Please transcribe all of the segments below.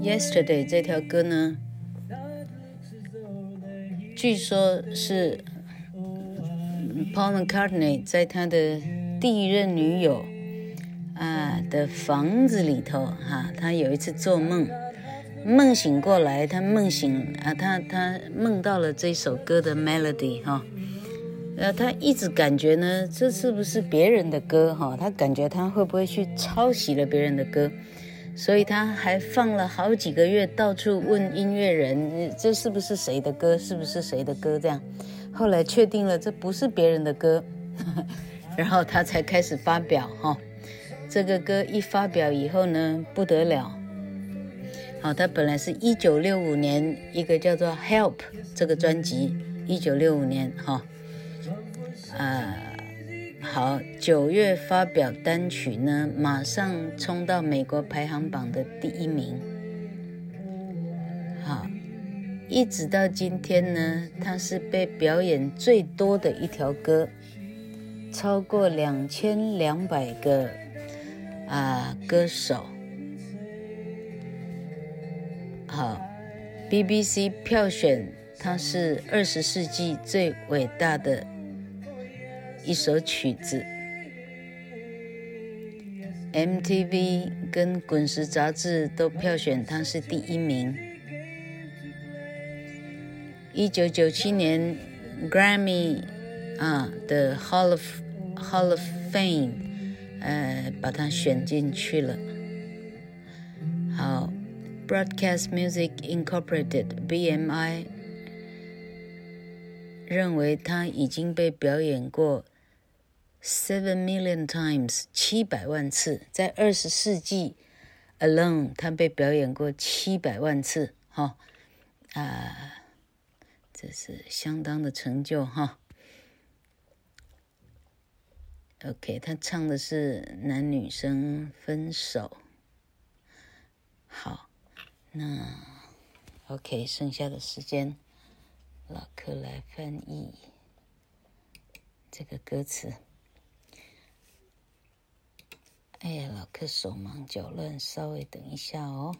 Yesterday，这条歌呢据说是 Paul McCartney 在他的第一任女友啊的房子里头哈、他有一次做梦，梦醒过来，他梦醒啊，他他梦到了这首歌的 melody 哈、呃，他一直感觉呢，这是不是别人的歌哈、他感觉他会不会去抄袭了别人的歌，所以他还放了好几个月，到处问音乐人，这是不是谁的歌，是不是谁的歌这样。后来确定了这不是别人的歌，然后他才开始发表哈、这个歌一发表以后呢，不得了。好，他本来是一九六五年一个叫做《Help》这个专辑，一九六五年哈。啊，好，九月发表单曲呢，马上冲到美国排行榜的第一名。好，一直到今天呢，它是被表演最多的一条歌，超过两千两百个啊歌手。好，BBC 票选它是二十世纪最伟大的一首曲子。MTV 跟滚石杂志都票选他是第一名。一九九七年 Grammy 啊的 Hall of Hall of Fame，呃，把它选进去了。好，Broadcast Music Incorporated BMI 认为他已经被表演过 seven million times 七百万次，在二十世纪 alone 它被表演过七百万次，哈、啊，这是相当的成就哈。OK，他唱的是男女生分手。好，那 OK，剩下的时间，老柯来翻译这个歌词。哎呀，老柯手忙脚乱，稍微等一下哦。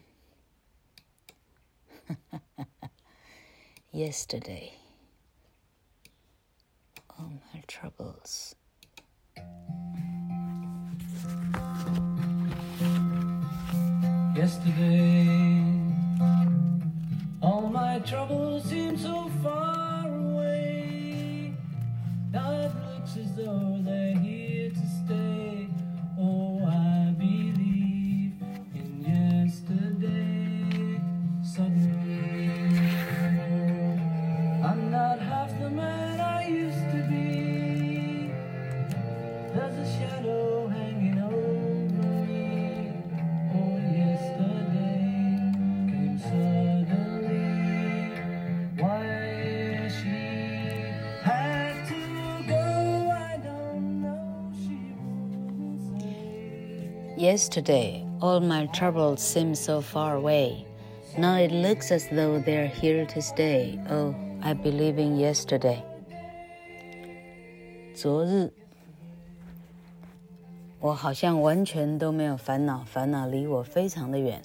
Yesterday, all my troubles. Yesterday, all my troubles seem so far away. Now it looks as though they're here Yesterday, all my troubles seemed so far away. Now it looks as though they're here to stay. Oh, I believe in yesterday. 昨日，我好像完全都没有烦恼，烦恼离我非常的远。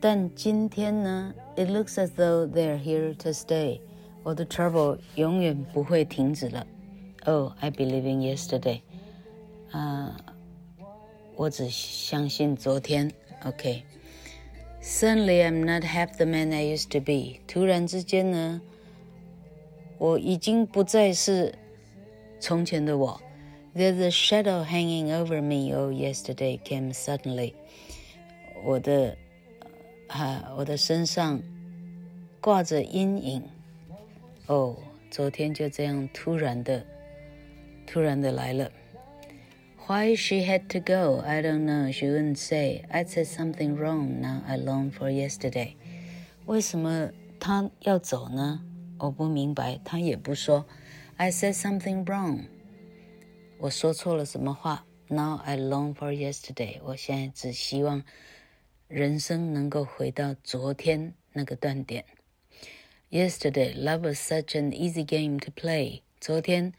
但今天呢，It looks as though they're here to stay。我的 trouble 永远不会停止了。Oh, I believe in yesterday。啊、 我只相信昨天。OK。Suddenly, I'm not half the man I used to be。突然之间呢，我已经不再是从前的我。There's a shadow hanging over me. Oh, yesterday came suddenly. 我的啊，我的身上挂着阴影。哦，昨天就这样突然的，突然的来了。 Why she had to go, I don't know. She wouldn't say. I said something wrong. Now I long for yesterday. 为什么她要走呢？我不明白。她也不说。I said something wrong. 我说错了什么话？Now I long for yesterday. 我现在只希望人生能够回到昨天那个断点。Yesterday, love was such an easy game to play. 昨天。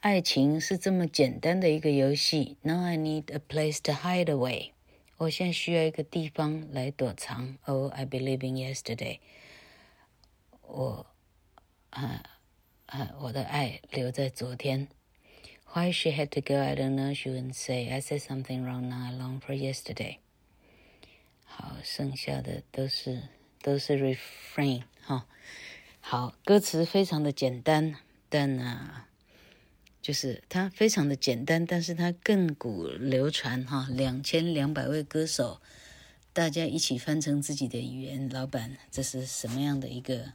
爱情是这么简单的一个游戏。Now I need a place to hide away。我现在需要一个地方来躲藏。Oh, I believe in yesterday。我，啊啊，我的爱留在昨天。Why she had to go, I don't know. She wouldn't say. I said something wrong. Now I long for yesterday。好，剩下的都是都是 refrain 哈。好，歌词非常的简单，但呢。 就是它非常的简单，但是它亘古流传哈，两千两百位歌手，大家一起翻成自己的语言。老板，这是什么样的一个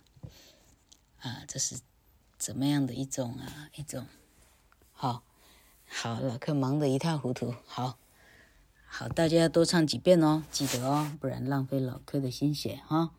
啊？这是怎么样的一种啊？一种好，好，老客忙得一塌糊涂。好，好，大家要多唱几遍哦，记得哦，不然浪费老客的心血哈。